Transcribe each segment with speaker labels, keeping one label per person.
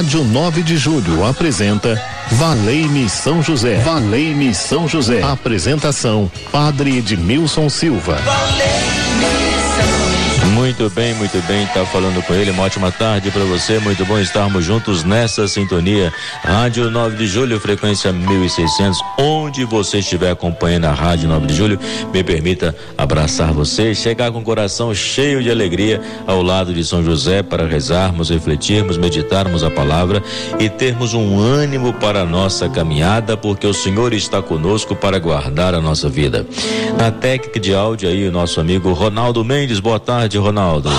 Speaker 1: Rádio 9 de Julho apresenta Valei-me São José. Valei-me São José. Apresentação: Padre Edmilson Silva.
Speaker 2: Muito bem, muito bem, tá falando com ele. Uma ótima tarde para você. Muito bom estarmos juntos nessa sintonia. Rádio 9 de Julho, frequência 1600. Onde você estiver acompanhando a Rádio 9 de Julho, me permita abraçar você, chegar com o coração cheio de alegria ao lado de São José para rezarmos, refletirmos, meditarmos a palavra e termos um ânimo para a nossa caminhada, porque o Senhor está conosco para guardar a nossa vida. Na técnica de áudio aí, o nosso amigo Ronaldo Mendes. Boa tarde, Ronaldo. Ronaldo.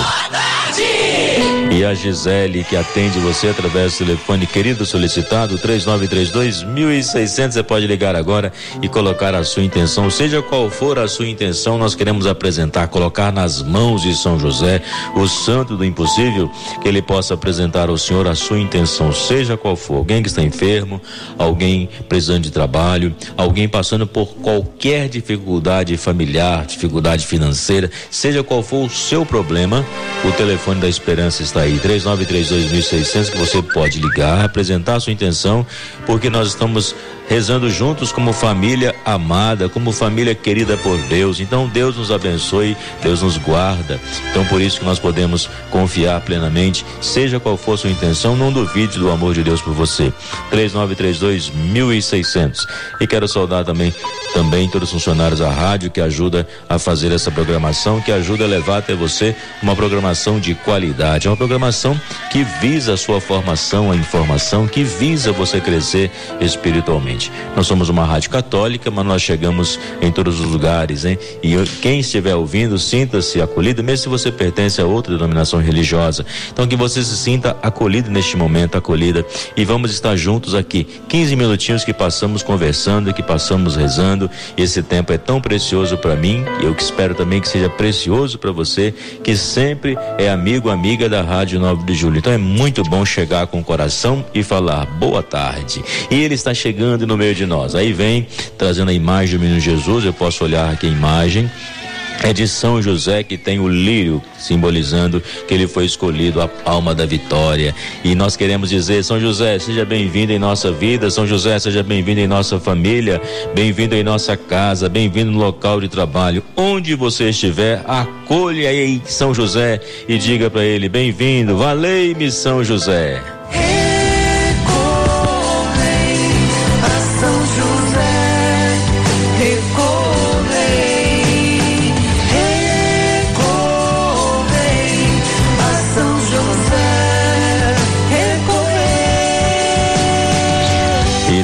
Speaker 2: E a Gisele que atende você através do telefone querido solicitado 3932 1600. Você pode ligar agora e colocar a sua intenção, seja qual for a sua intenção, nós queremos apresentar, colocar nas mãos de São José, o santo do impossível, que ele possa apresentar ao Senhor a sua intenção, seja qual for. Alguém que está enfermo, alguém precisando de trabalho, alguém passando por qualquer dificuldade familiar, dificuldade financeira, seja qual for o seu problema, o telefone da esperança está aí, 3932.600, que você pode ligar, apresentar a sua intenção, porque nós estamos rezando juntos como família amada, como família querida por Deus. Então Deus nos abençoe, Deus nos guarda. Então por isso que nós podemos confiar plenamente, seja qual for sua intenção, não duvide do amor de Deus por você. 3932 1600. E quero saudar também também todos os funcionários da rádio que ajuda a fazer essa programação, que ajuda a levar até você uma programação de qualidade, é uma programação que visa a sua formação, a informação, que visa você crescer espiritualmente. Nós somos uma rádio católica, mas nós chegamos em todos os lugares, hein? E quem estiver ouvindo, sinta-se acolhido, mesmo se você pertence a outra denominação religiosa. Então que você se sinta acolhido neste momento, acolhida. E vamos estar juntos aqui. 15 minutinhos que passamos conversando, que passamos rezando. Esse tempo é tão precioso para mim, e eu que espero também que seja precioso para você, que sempre é amigo, amiga da Rádio 9 de Julho. Então é muito bom chegar com o coração e falar boa tarde. E ele está chegando no meio de nós. Aí vem trazendo a imagem do menino Jesus, eu posso olhar aqui a imagem é de São José que tem o lírio simbolizando que ele foi escolhido a palma da vitória. E nós queremos dizer, São José, seja bem-vindo em nossa vida, São José, seja bem-vindo em nossa família, bem-vindo em nossa casa, bem-vindo no local de trabalho. Onde você estiver, acolha aí São José e diga para ele: bem-vindo, valei-me São José.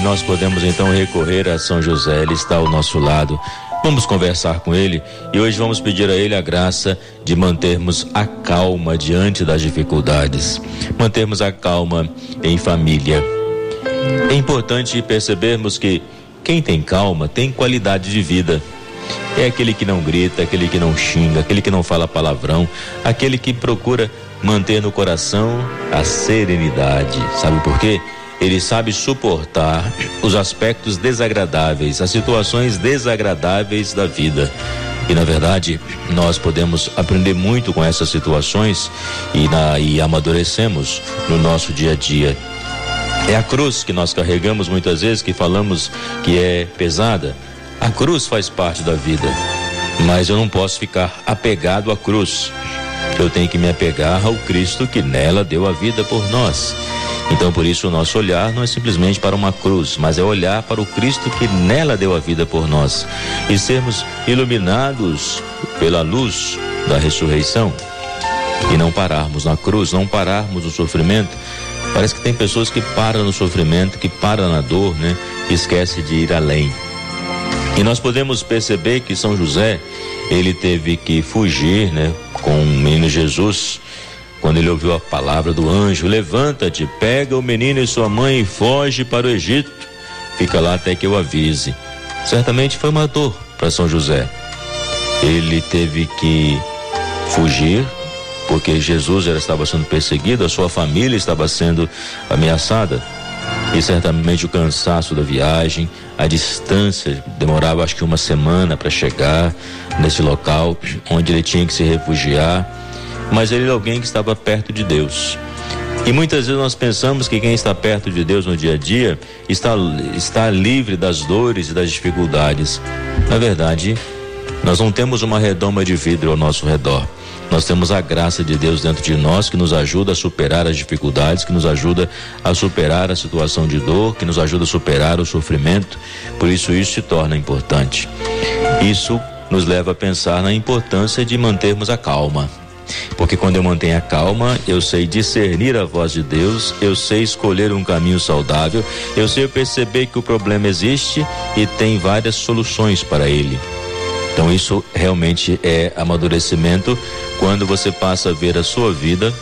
Speaker 2: Nós podemos então recorrer a São José, ele está ao nosso lado. Vamos conversar com ele e hoje vamos pedir a ele a graça de mantermos a calma diante das dificuldades, mantermos a calma em família. É importante percebermos que quem tem calma tem qualidade de vida. É aquele que não grita, aquele que não xinga, aquele que não fala palavrão, aquele que procura manter no coração a serenidade. Sabe por quê? Ele sabe suportar os aspectos desagradáveis, as situações desagradáveis da vida. E na verdade, nós podemos aprender muito com essas situações e, na, e amadurecemos no nosso dia a dia. É a cruz que nós carregamos muitas vezes, que falamos que é pesada. A cruz faz parte da vida, mas eu não posso ficar apegado à cruz. Eu tenho que me apegar ao Cristo que nela deu a vida por nós. Então, por isso, o nosso olhar não é simplesmente para uma cruz, mas é olhar para o Cristo que nela deu a vida por nós e sermos iluminados pela luz da ressurreição e não pararmos na cruz, não pararmos no sofrimento. Parece que tem pessoas que param no sofrimento, que param na dor, né? E esquece de ir além. E nós podemos perceber que São José, ele teve que fugir, né, com o menino Jesus quando ele ouviu a palavra do anjo: Levanta-te, pega o menino e sua mãe e foge para o Egito. Fica lá até que eu avise. Certamente foi uma dor para São José. Ele teve que fugir porque Jesus já estava sendo perseguido, a sua família estava sendo ameaçada. E certamente o cansaço da viagem, a distância, demorava acho que uma semana para chegar nesse local onde ele tinha que se refugiar mas ele era alguém que estava perto de Deus. E muitas vezes nós pensamos que quem está perto de Deus no dia a dia está, está livre das dores e das dificuldades. Na verdade, nós não temos uma redoma de vidro ao nosso redor. Nós temos a graça de Deus dentro de nós que nos ajuda a superar as dificuldades, que nos ajuda a superar a situação de dor, que nos ajuda a superar o sofrimento. Por isso, isso se torna importante. Isso nos leva a pensar na importância de mantermos a calma. Porque quando eu mantenho a calma, eu sei discernir a voz de Deus, eu sei escolher um caminho saudável, eu sei perceber que o problema existe e tem várias soluções para ele. Então isso realmente é amadurecimento quando você passa a ver a sua vida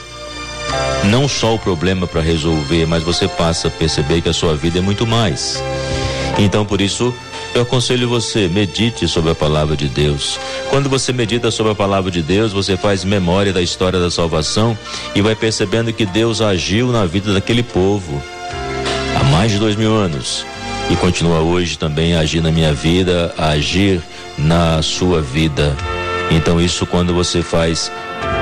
Speaker 2: não só o problema para resolver, mas você passa a perceber que a sua vida é muito mais. Então por isso eu aconselho você, medite sobre a palavra de Deus. Quando você medita sobre a palavra de Deus, você faz memória da história da salvação e vai percebendo que Deus agiu na vida daquele povo há mais de dois mil anos e continua hoje também a agir na minha vida, a agir na sua vida. Então, isso quando você faz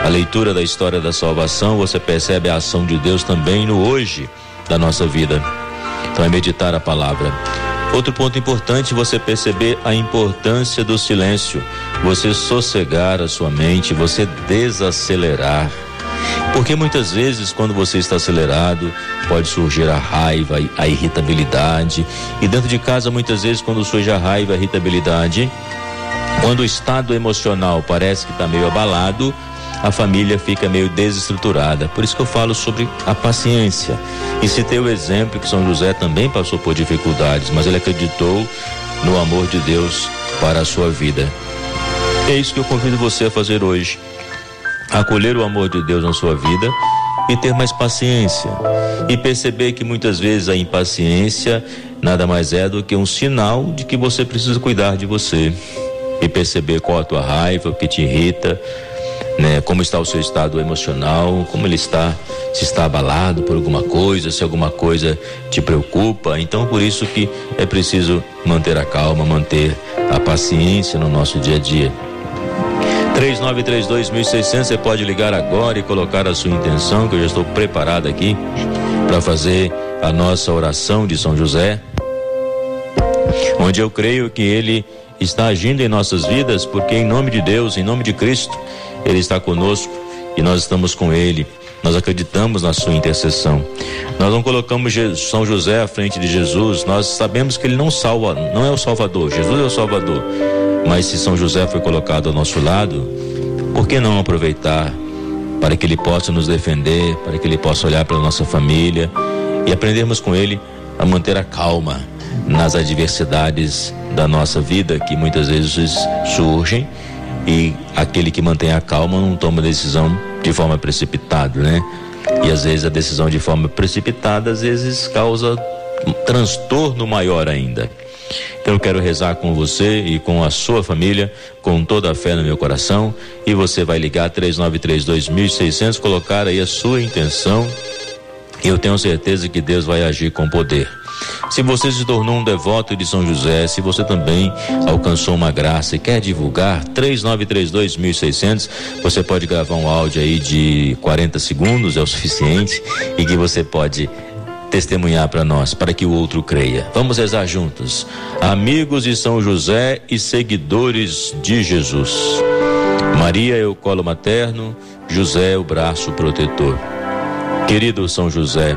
Speaker 2: a leitura da história da salvação, você percebe a ação de Deus também no hoje da nossa vida. Então, é meditar a palavra. Outro ponto importante, você perceber a importância do silêncio, você sossegar a sua mente, você desacelerar. Porque muitas vezes, quando você está acelerado, pode surgir a raiva, a irritabilidade. E dentro de casa, muitas vezes, quando surge a raiva, a irritabilidade, quando o estado emocional parece que está meio abalado, a família fica meio desestruturada. Por isso que eu falo sobre a paciência. E citei o exemplo que São José também passou por dificuldades, mas ele acreditou no amor de Deus para a sua vida. É isso que eu convido você a fazer hoje acolher o amor de Deus na sua vida e ter mais paciência. E perceber que muitas vezes a impaciência nada mais é do que um sinal de que você precisa cuidar de você. E perceber qual a tua raiva, o que te irrita, né? Como está o seu estado emocional, como ele está, se está abalado por alguma coisa, se alguma coisa te preocupa. Então, por isso que é preciso manter a calma, manter a paciência no nosso dia a dia. 3932.600, você pode ligar agora e colocar a sua intenção, que eu já estou preparado aqui para fazer a nossa oração de São José, onde eu creio que ele está agindo em nossas vidas, porque em nome de Deus, em nome de Cristo, ele está conosco e nós estamos com ele. Nós acreditamos na sua intercessão. Nós não colocamos São José à frente de Jesus. Nós sabemos que ele não salva, não é o Salvador. Jesus é o Salvador. Mas se São José foi colocado ao nosso lado, por que não aproveitar para que ele possa nos defender, para que ele possa olhar para nossa família e aprendermos com ele a manter a calma nas adversidades da nossa vida que muitas vezes surgem e aquele que mantém a calma não toma decisão de forma precipitada, né? E às vezes a decisão de forma precipitada às vezes causa um transtorno maior ainda. Então eu quero rezar com você e com a sua família, com toda a fé no meu coração, e você vai ligar 3932.600, colocar aí a sua intenção, e eu tenho certeza que Deus vai agir com poder. Se você se tornou um devoto de São José, se você também alcançou uma graça e quer divulgar, 3932.600, você pode gravar um áudio aí de 40 segundos, é o suficiente, e que você pode testemunhar para nós, para que o outro creia. Vamos rezar juntos. Amigos de São José e seguidores de Jesus. Maria é o colo materno, José é o braço protetor. Querido São José,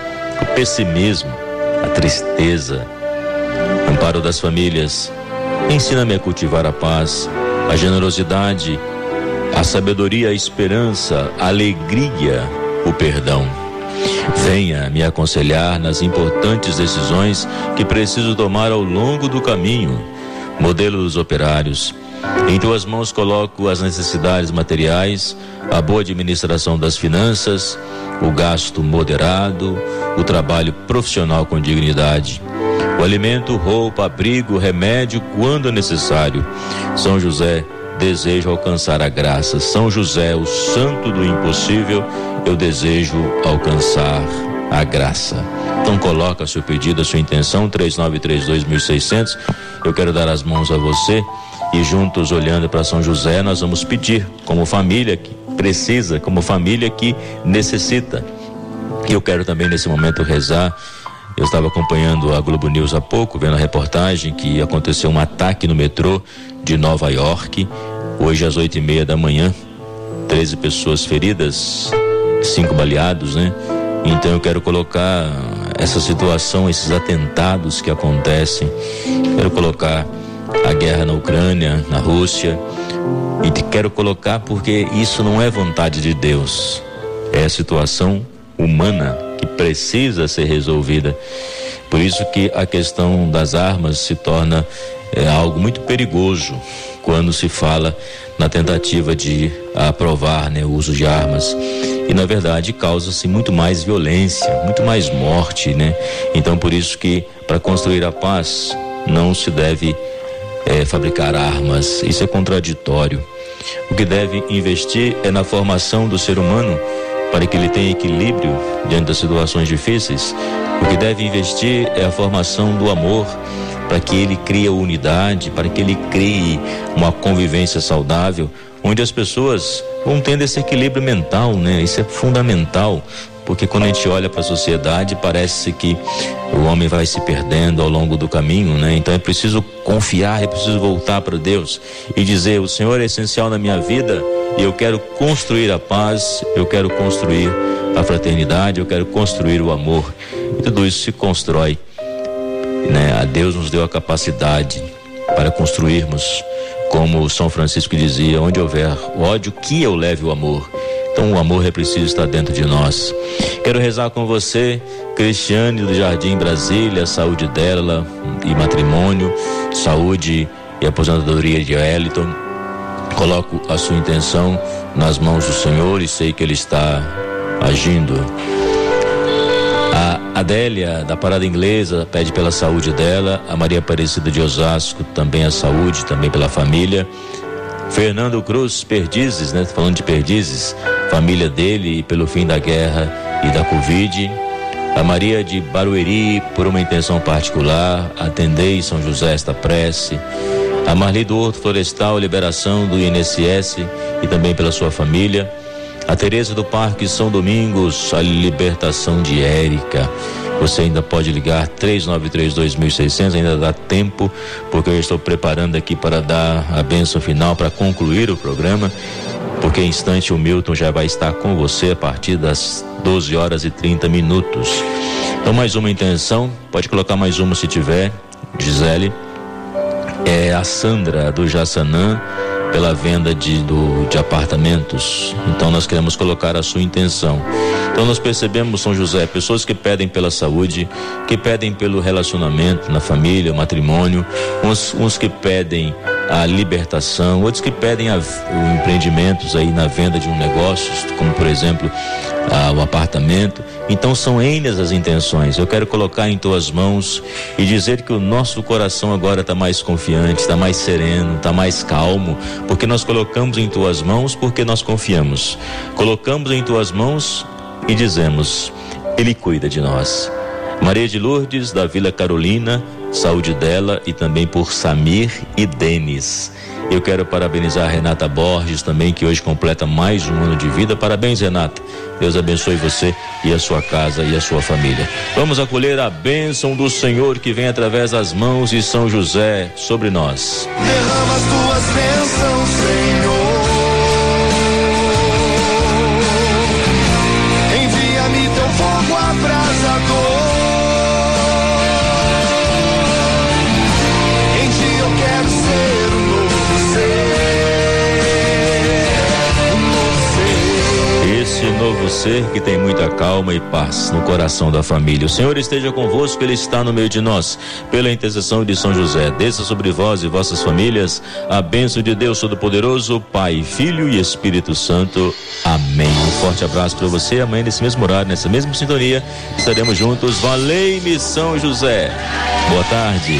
Speaker 2: o pessimismo, a tristeza. Amparo das famílias, ensina-me a cultivar a paz, a generosidade a sabedoria, a esperança, a alegria, o perdão. Venha me aconselhar nas importantes decisões que preciso tomar ao longo do caminho. Modelo dos operários, Em tuas mãos coloco as necessidades materiais, a boa administração das finanças, o gasto moderado, o trabalho profissional com dignidade, o alimento, roupa, abrigo, remédio quando necessário. São José, desejo alcançar a graça. São José, o santo do impossível, eu desejo alcançar a graça. Então coloca seu pedido, a sua intenção, 3932.600. Eu quero dar as mãos a você e juntos olhando para São José, nós vamos pedir como família que precisa, como família que necessita. E eu quero também nesse momento rezar. Eu estava acompanhando a Globo News há pouco, vendo a reportagem que aconteceu um ataque no metrô de Nova York, hoje às oito e meia da manhã. 13 pessoas feridas, cinco baleados, né? Então eu quero colocar essa situação, esses atentados que acontecem, quero colocar a guerra na Ucrânia, na Rússia. E te quero colocar porque isso não é vontade de Deus. É a situação humana que precisa ser resolvida. Por isso que a questão das armas se torna é, algo muito perigoso quando se fala na tentativa de aprovar né, o uso de armas. E na verdade causa-se muito mais violência, muito mais morte, né? Então por isso que para construir a paz não se deve é, fabricar armas. Isso é contraditório. O que deve investir é na formação do ser humano para que ele tenha equilíbrio diante das situações difíceis. O que deve investir é a formação do amor para que ele crie unidade, para que ele crie uma convivência saudável, onde as pessoas vão tendo esse equilíbrio mental, né? Isso é fundamental porque quando a gente olha para a sociedade parece que o homem vai se perdendo ao longo do caminho, né? Então é preciso confiar, é preciso voltar para Deus e dizer: o Senhor é essencial na minha vida e eu quero construir a paz, eu quero construir a fraternidade, eu quero construir o amor. E tudo isso se constrói, né? A Deus nos deu a capacidade para construirmos, como São Francisco dizia: onde houver ódio, que eu leve o amor. Então o amor é preciso estar dentro de nós. Quero rezar com você, Cristiane do Jardim Brasília, saúde dela e matrimônio, saúde e aposentadoria de Wellington. Coloco a sua intenção nas mãos do Senhor e sei que Ele está agindo. A Adélia, da Parada Inglesa, pede pela saúde dela. A Maria Aparecida de Osasco, também a saúde, também pela família. Fernando Cruz Perdizes, né? Falando de Perdizes, família dele pelo fim da guerra e da Covid. A Maria de Barueri, por uma intenção particular, atendei São José esta prece. A Marli do Horto Florestal, liberação do INSS e também pela sua família. A Tereza do Parque São Domingos, a libertação de Érica. Você ainda pode ligar 3932.600, ainda dá tempo, porque eu estou preparando aqui para dar a benção final, para concluir o programa, porque em instante o Milton já vai estar com você a partir das 12 horas e 30 minutos. Então, mais uma intenção, pode colocar mais uma se tiver, Gisele. É a Sandra do Jaçanã pela venda de, do, de apartamentos. Então nós queremos colocar a sua intenção. Então nós percebemos, São José, pessoas que pedem pela saúde, que pedem pelo relacionamento na família, matrimônio, uns, uns que pedem a libertação, outros que pedem a, o empreendimentos aí na venda de um negócio, como por exemplo a, o apartamento. Então são N as intenções. Eu quero colocar em tuas mãos e dizer que o nosso coração agora está mais confiante, está mais sereno, está mais calmo, porque nós colocamos em tuas mãos porque nós confiamos. Colocamos em tuas mãos e dizemos: Ele cuida de nós. Maria de Lourdes, da Vila Carolina, saúde dela e também por Samir e Denis. Eu quero parabenizar a Renata Borges também, que hoje completa mais um ano de vida. Parabéns, Renata. Deus abençoe você e a sua casa e a sua família. Vamos acolher a bênção do Senhor que vem através das mãos de São José sobre nós. Derrama as tuas bênçãos, você que tem muita calma e paz no coração da família. O Senhor esteja convosco, Ele está no meio de nós. Pela intercessão de São José, desça sobre vós e vossas famílias a bênção de Deus Todo-Poderoso, Pai, Filho e Espírito Santo. Amém. Um forte abraço para você. Amanhã, nesse mesmo horário, nessa mesma sintonia, estaremos juntos. Valei-me, São José. Boa tarde.